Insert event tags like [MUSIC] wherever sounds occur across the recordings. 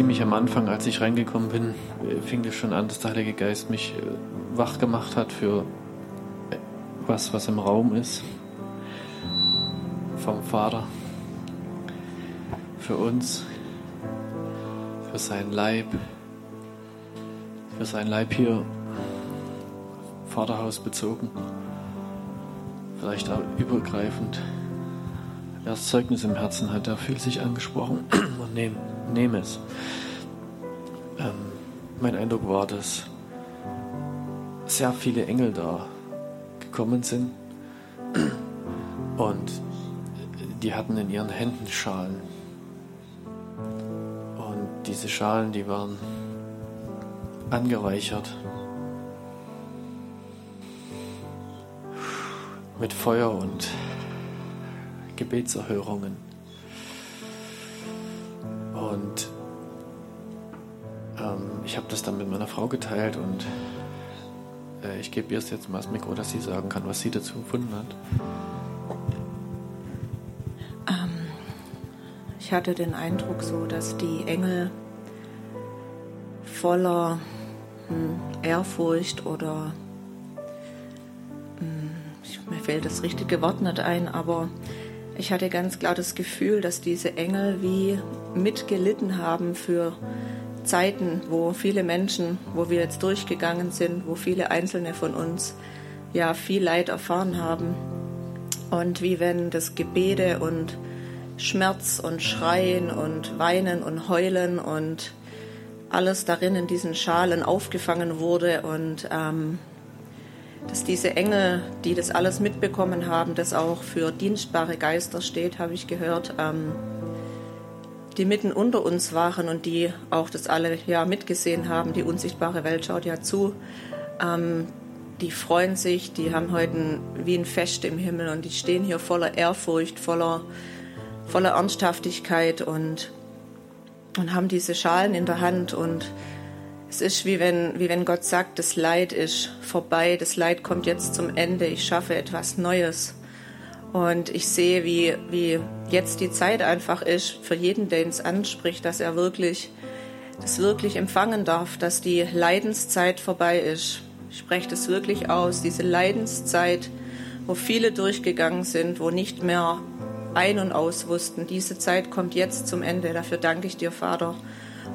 ziemlich am Anfang, als ich reingekommen bin, äh, fing es schon an, dass der Heilige Geist mich äh, wach gemacht hat für äh, was, was im Raum ist. Vom Vater. Für uns. Für seinen Leib. Für seinen Leib hier. Vaterhaus bezogen. Vielleicht auch übergreifend. Wer das Zeugnis im Herzen hat, der fühlt sich angesprochen [CLEARS THROAT] und nehm, nehme es. Ähm, mein Eindruck war, dass sehr viele Engel da gekommen sind und die hatten in ihren Händen Schalen. Und diese Schalen, die waren angereichert mit Feuer und Gebetserhörungen. Ich habe das dann mit meiner Frau geteilt und äh, ich gebe ihr jetzt mal das Mikro, dass sie sagen kann, was sie dazu gefunden hat. Ich hatte den Eindruck so, dass die Engel voller hm, Ehrfurcht oder hm, ich, mir fällt das richtige Wort nicht ein, aber ich hatte ganz klar das Gefühl, dass diese Engel wie mitgelitten haben für Zeiten, wo viele Menschen, wo wir jetzt durchgegangen sind, wo viele Einzelne von uns ja viel Leid erfahren haben. Und wie wenn das Gebete und Schmerz und Schreien und Weinen und Heulen und alles darin in diesen Schalen aufgefangen wurde und ähm, dass diese Engel, die das alles mitbekommen haben, das auch für dienstbare Geister steht, habe ich gehört, ähm, die mitten unter uns waren und die auch das alle ja mitgesehen haben. Die unsichtbare Welt schaut ja zu. Ähm, die freuen sich, die haben heute ein, wie ein Fest im Himmel und die stehen hier voller Ehrfurcht, voller, voller Ernsthaftigkeit und, und haben diese Schalen in der Hand und es ist wie wenn, wie wenn Gott sagt, das Leid ist vorbei, das Leid kommt jetzt zum Ende, ich schaffe etwas Neues. Und ich sehe, wie, wie jetzt die Zeit einfach ist, für jeden, der es anspricht, dass er wirklich, das wirklich empfangen darf, dass die Leidenszeit vorbei ist. Ich spreche das wirklich aus, diese Leidenszeit, wo viele durchgegangen sind, wo nicht mehr ein und aus wussten. Diese Zeit kommt jetzt zum Ende. Dafür danke ich dir, Vater.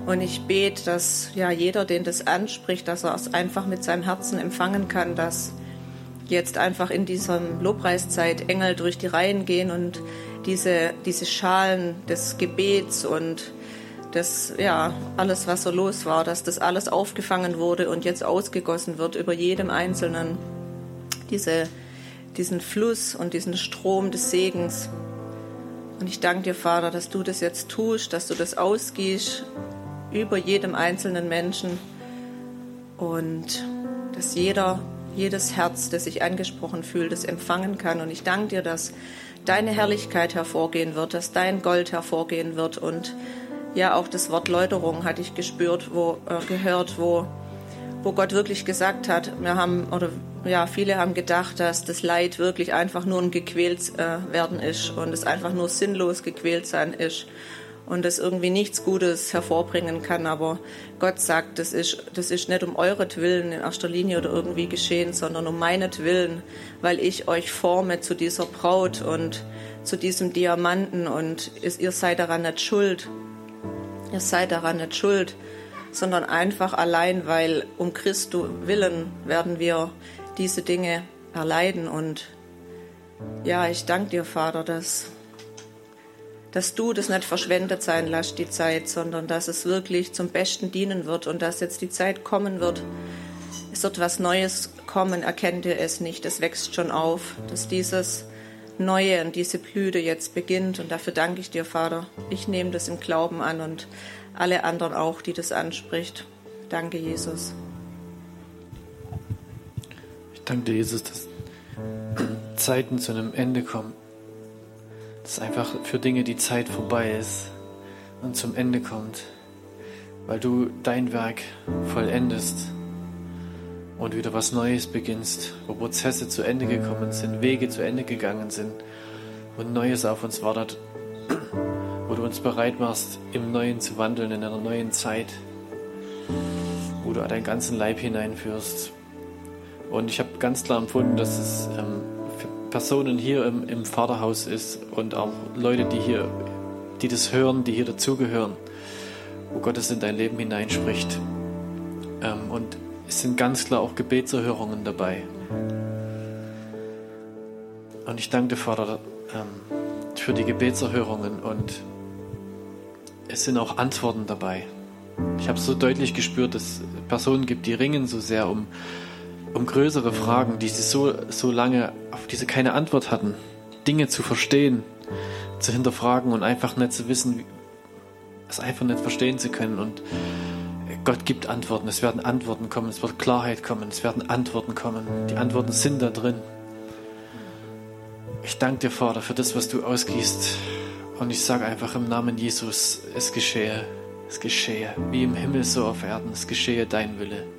Und ich bete, dass ja jeder, den das anspricht, dass er es einfach mit seinem Herzen empfangen kann, dass jetzt einfach in dieser Lobpreiszeit Engel durch die Reihen gehen und diese, diese Schalen des Gebets und das, ja, alles, was so los war, dass das alles aufgefangen wurde und jetzt ausgegossen wird über jedem Einzelnen. Diese, diesen Fluss und diesen Strom des Segens. Und ich danke dir, Vater, dass du das jetzt tust, dass du das ausgießt über jedem einzelnen Menschen und dass jeder, jedes Herz, das sich angesprochen fühlt, das empfangen kann. Und ich danke dir, dass deine Herrlichkeit hervorgehen wird, dass dein Gold hervorgehen wird und ja, auch das Wort Läuterung hatte ich gespürt, wo äh, gehört, wo, wo Gott wirklich gesagt hat, wir haben, oder ja, viele haben gedacht, dass das Leid wirklich einfach nur ein gequält äh, werden ist und es einfach nur sinnlos gequält sein ist und es irgendwie nichts Gutes hervorbringen kann. Aber Gott sagt, das ist, das ist nicht um euretwillen in erster Linie oder irgendwie geschehen, sondern um meinetwillen, weil ich euch forme zu dieser Braut und zu diesem Diamanten und ihr seid daran nicht schuld. Ihr seid daran nicht schuld, sondern einfach allein, weil um Christo willen werden wir diese Dinge erleiden. Und ja, ich danke dir, Vater, dass, dass du das nicht verschwendet sein lässt, die Zeit, sondern dass es wirklich zum Besten dienen wird und dass jetzt die Zeit kommen wird. Es wird was Neues kommen, erkennt ihr es nicht, es wächst schon auf, dass dieses Neue und diese Blüte jetzt beginnt. Und dafür danke ich dir, Vater. Ich nehme das im Glauben an und alle anderen auch, die das anspricht. Danke, Jesus. Ich danke dir, Jesus, dass Zeiten zu einem Ende kommen. Dass einfach für Dinge die Zeit vorbei ist und zum Ende kommt, weil du dein Werk vollendest und wieder was Neues beginnst, wo Prozesse zu Ende gekommen sind, Wege zu Ende gegangen sind und Neues auf uns wartet, wo du uns bereit machst, im Neuen zu wandeln, in einer neuen Zeit, wo du deinen ganzen Leib hineinführst. Und ich habe ganz klar empfunden, dass es ähm, Personen hier im, im Vaterhaus ist und auch Leute, die hier, die das hören, die hier dazugehören, wo Gott es in dein Leben hineinspricht. Ähm, und es sind ganz klar auch Gebetserhörungen dabei. Und ich danke dir, Vater, ähm, für die Gebetserhörungen und es sind auch Antworten dabei. Ich habe so deutlich gespürt, dass es Personen gibt, die ringen so sehr um, um größere Fragen, die sie so, so lange, auf die sie keine Antwort hatten. Dinge zu verstehen, zu hinterfragen und einfach nicht zu wissen, es einfach nicht verstehen zu können. Und Gott gibt Antworten, es werden Antworten kommen, es wird Klarheit kommen, es werden Antworten kommen. Die Antworten sind da drin. Ich danke dir, Vater, für das, was du ausgießt. Und ich sage einfach im Namen Jesus, es geschehe, es geschehe, wie im Himmel so auf Erden, es geschehe dein Wille.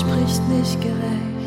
spricht nicht gerecht.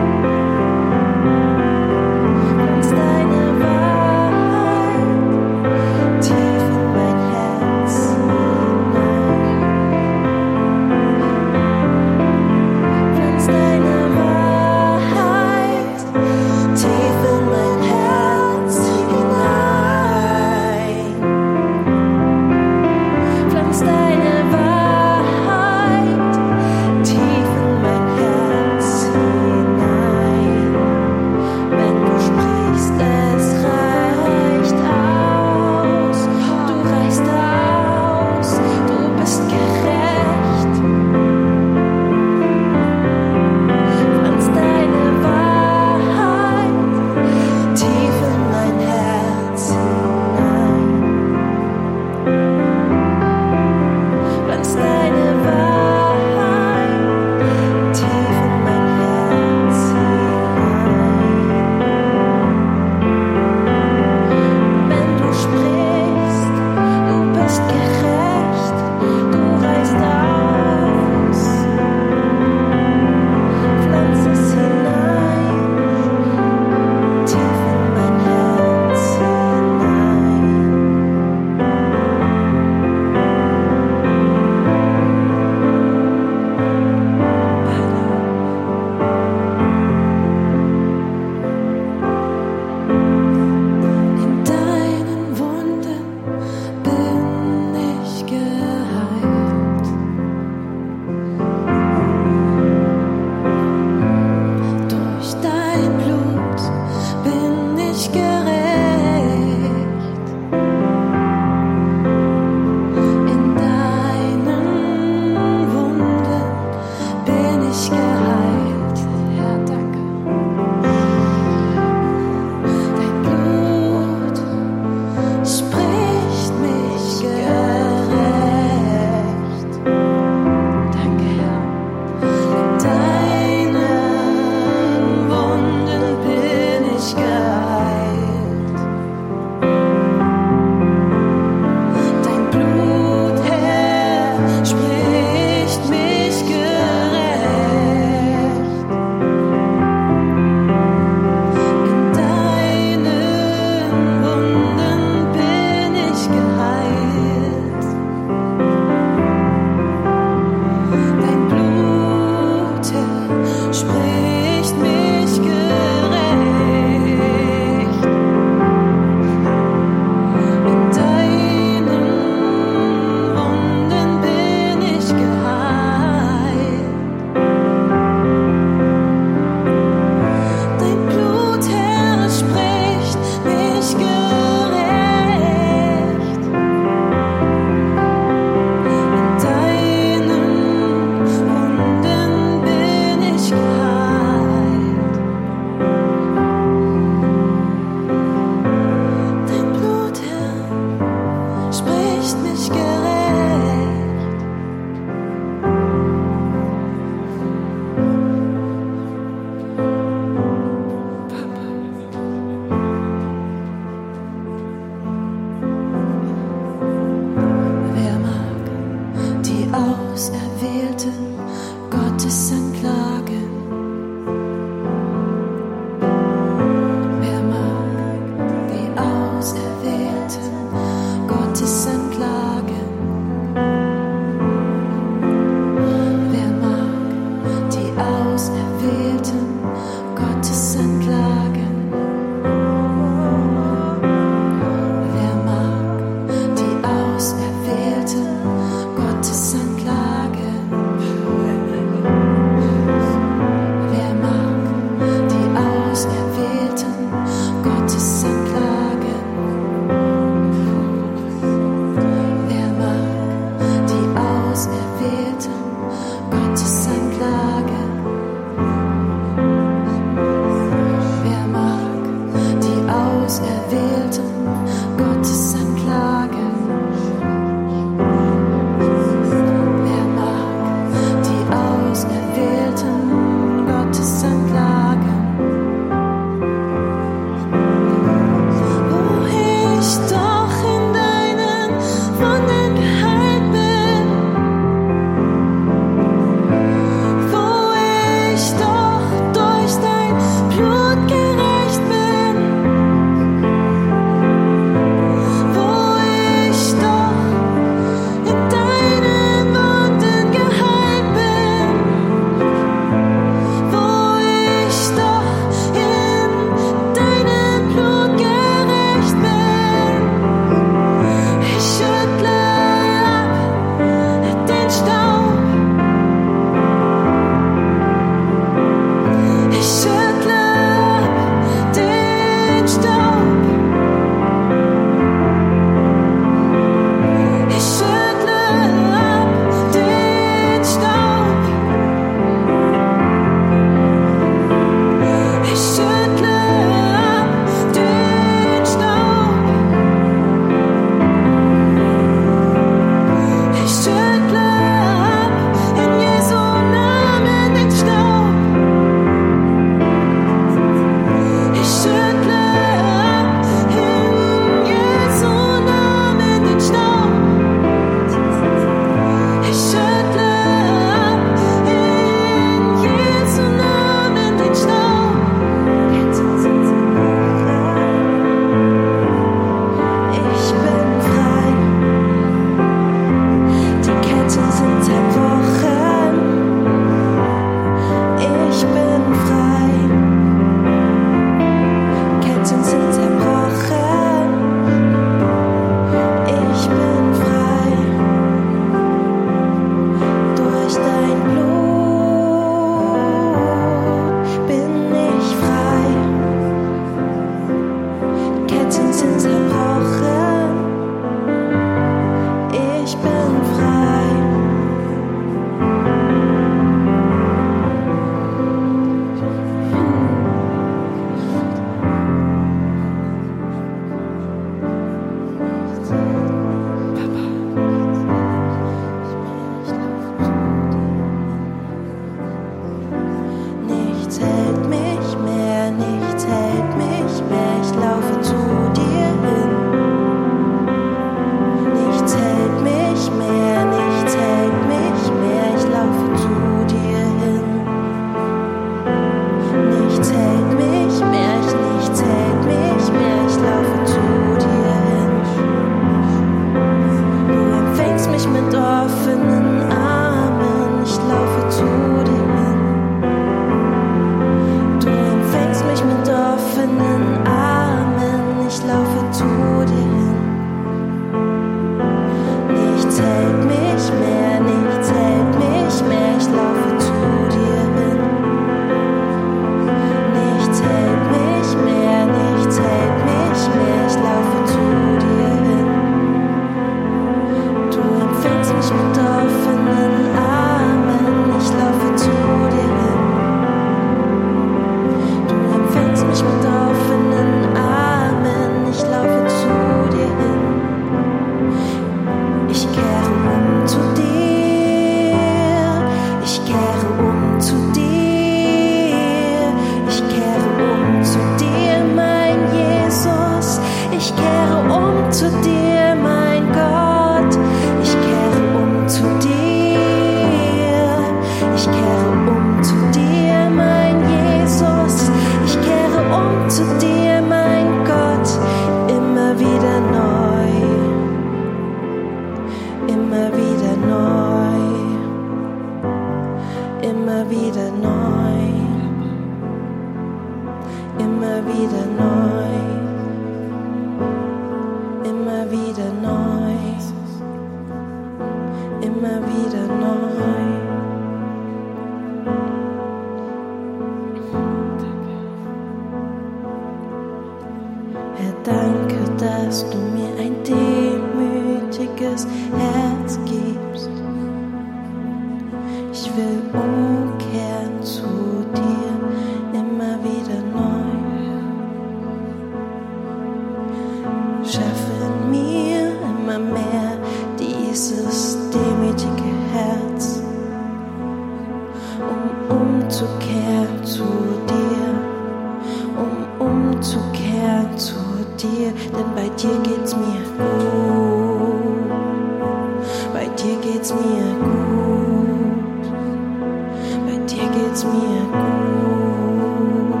mir gut.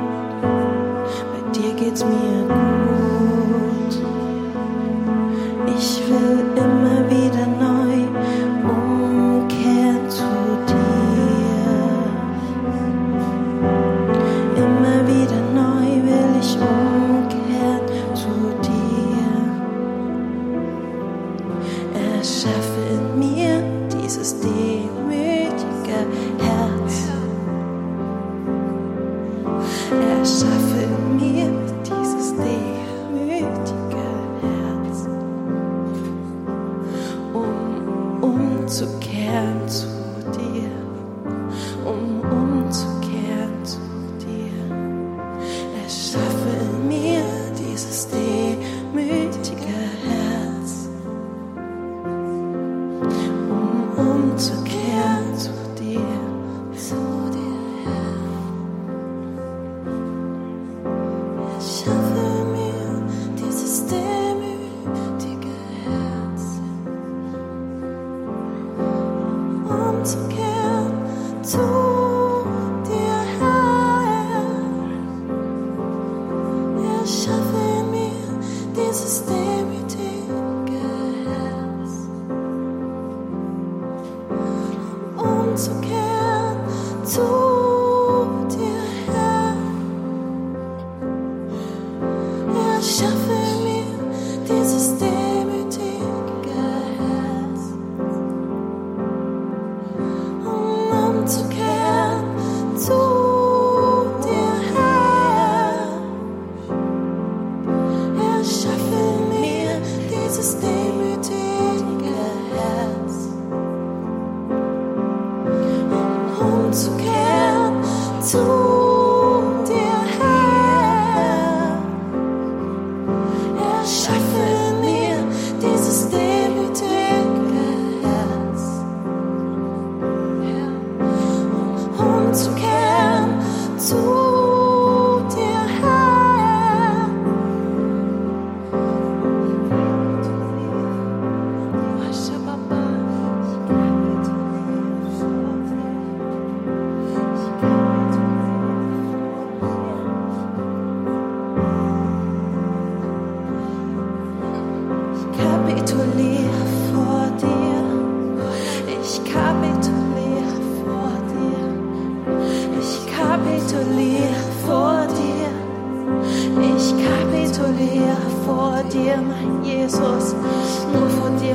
Bei dir geht's mir gut.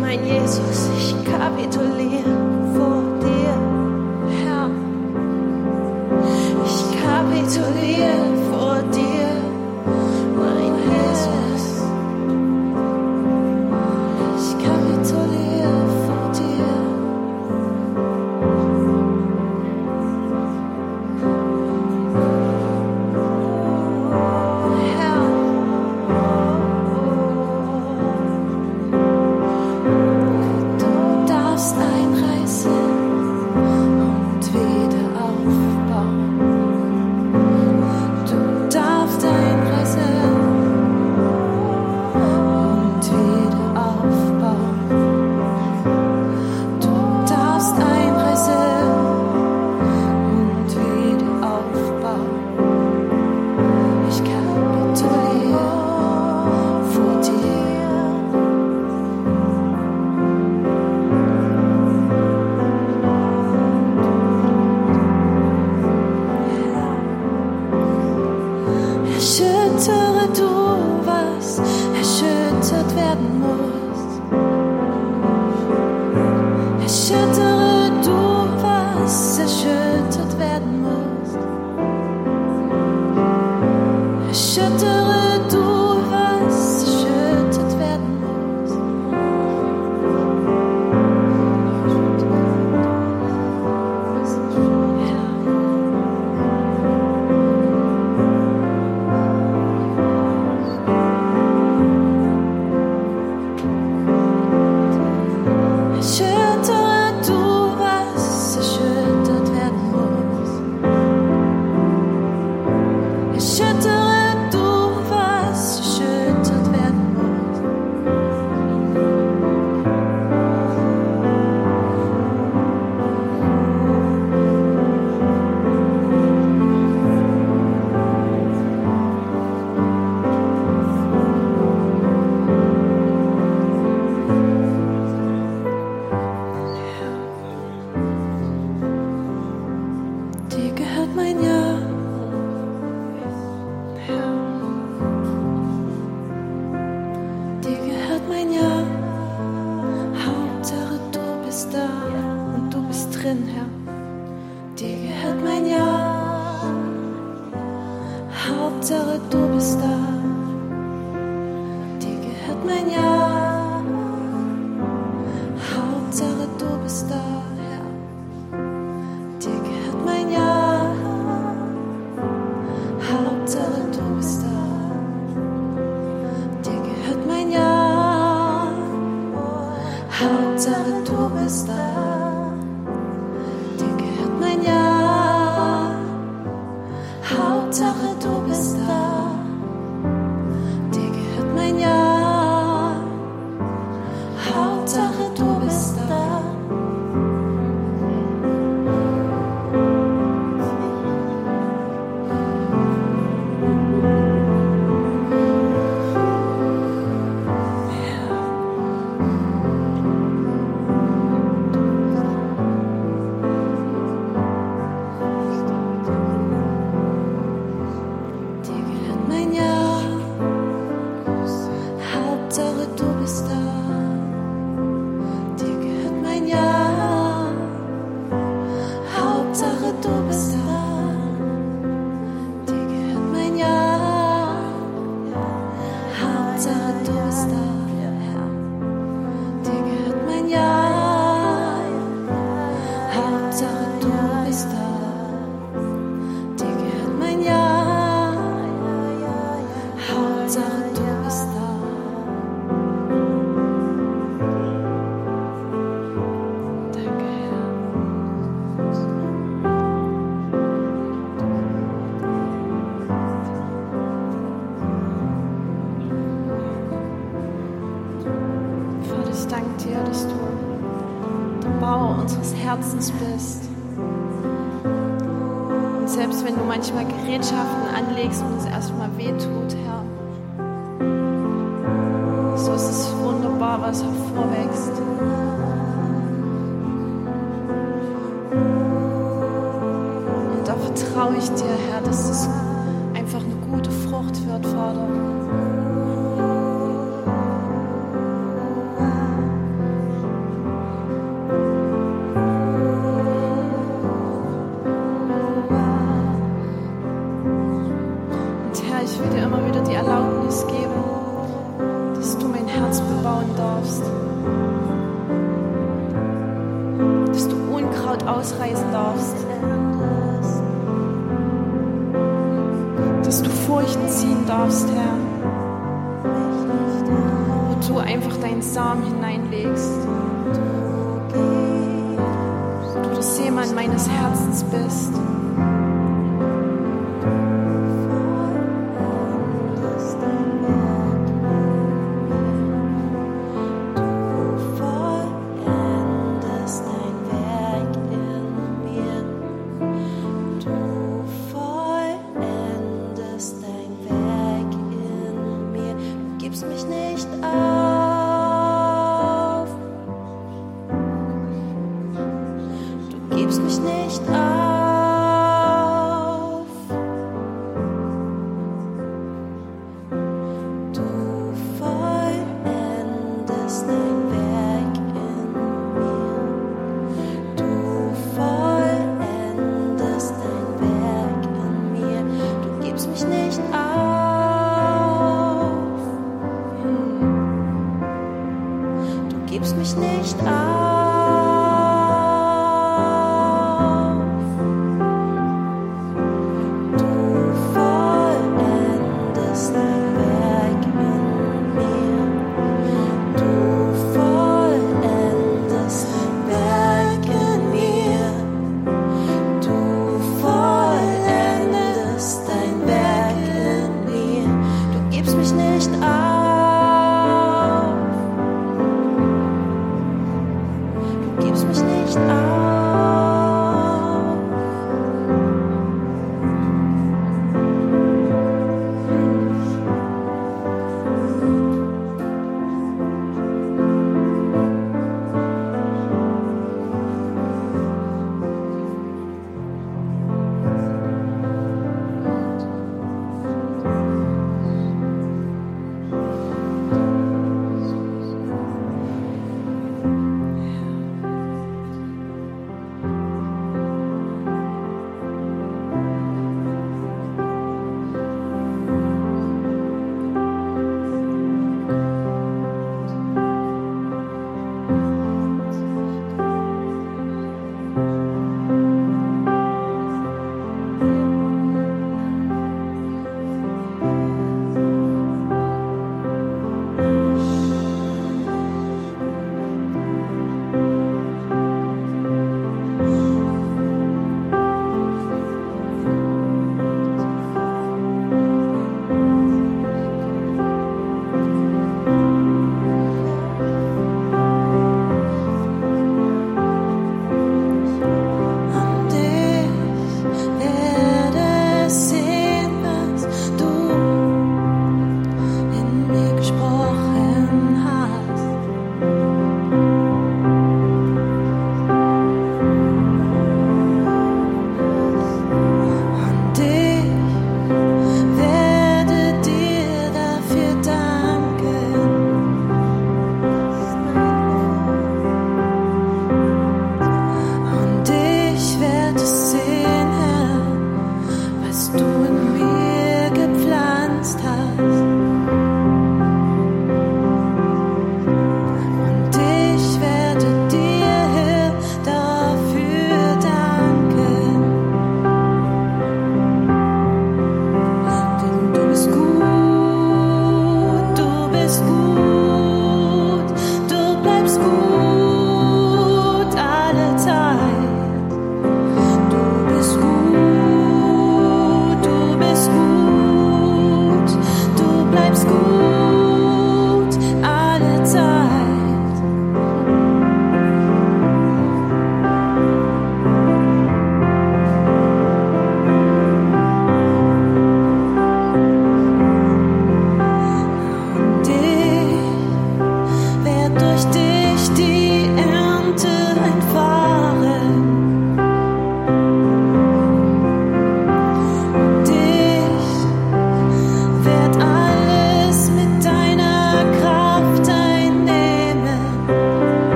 mein Jesus, ich kapituliere. Hauptsache du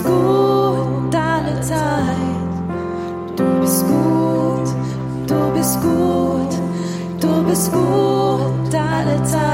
gut alle Zeit. Du bist gut, du bist gut, du bist gut alle Zeit.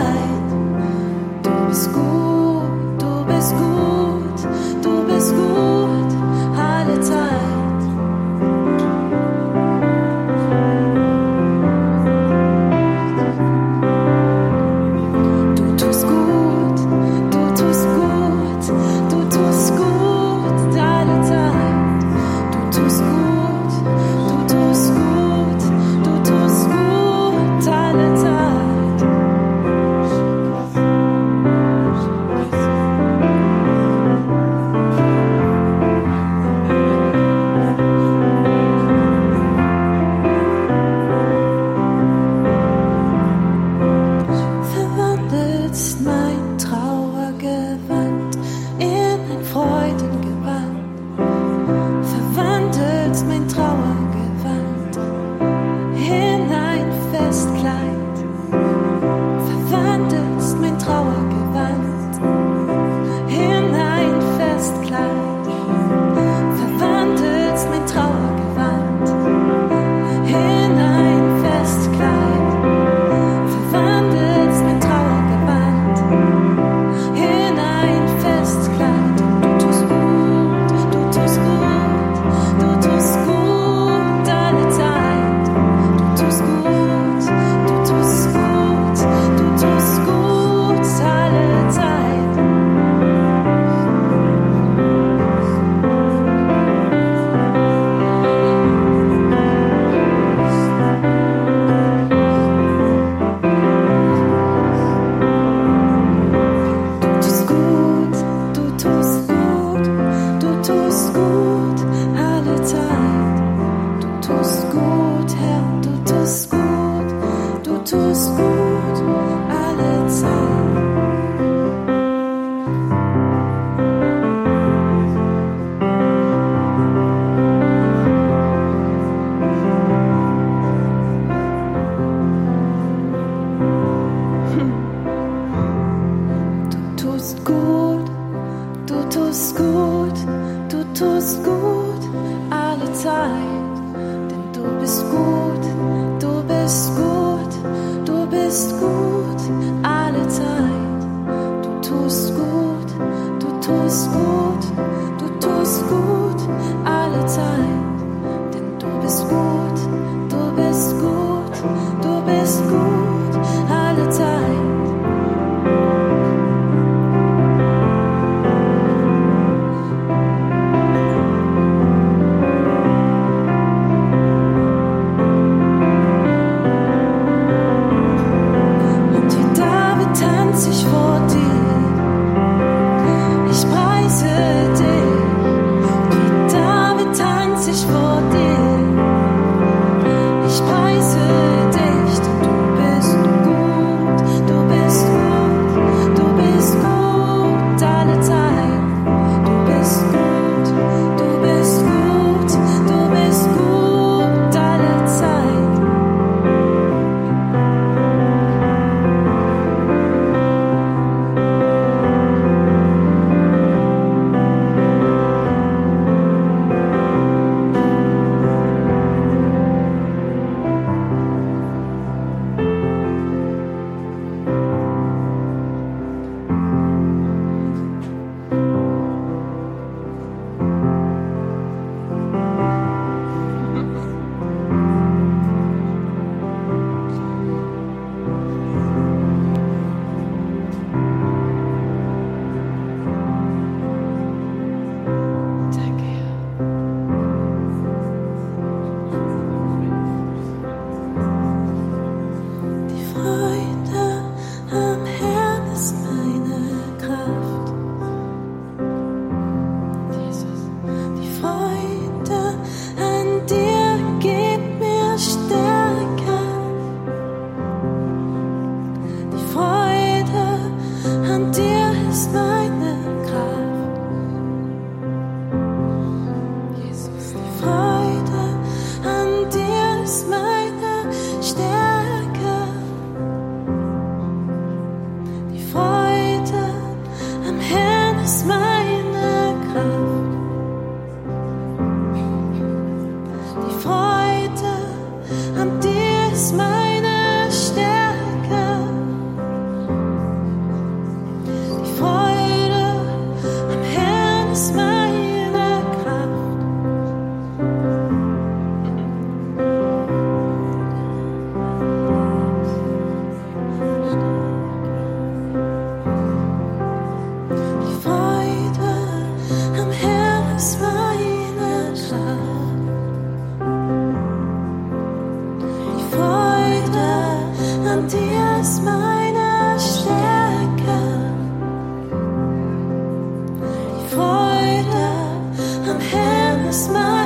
Bist gut, du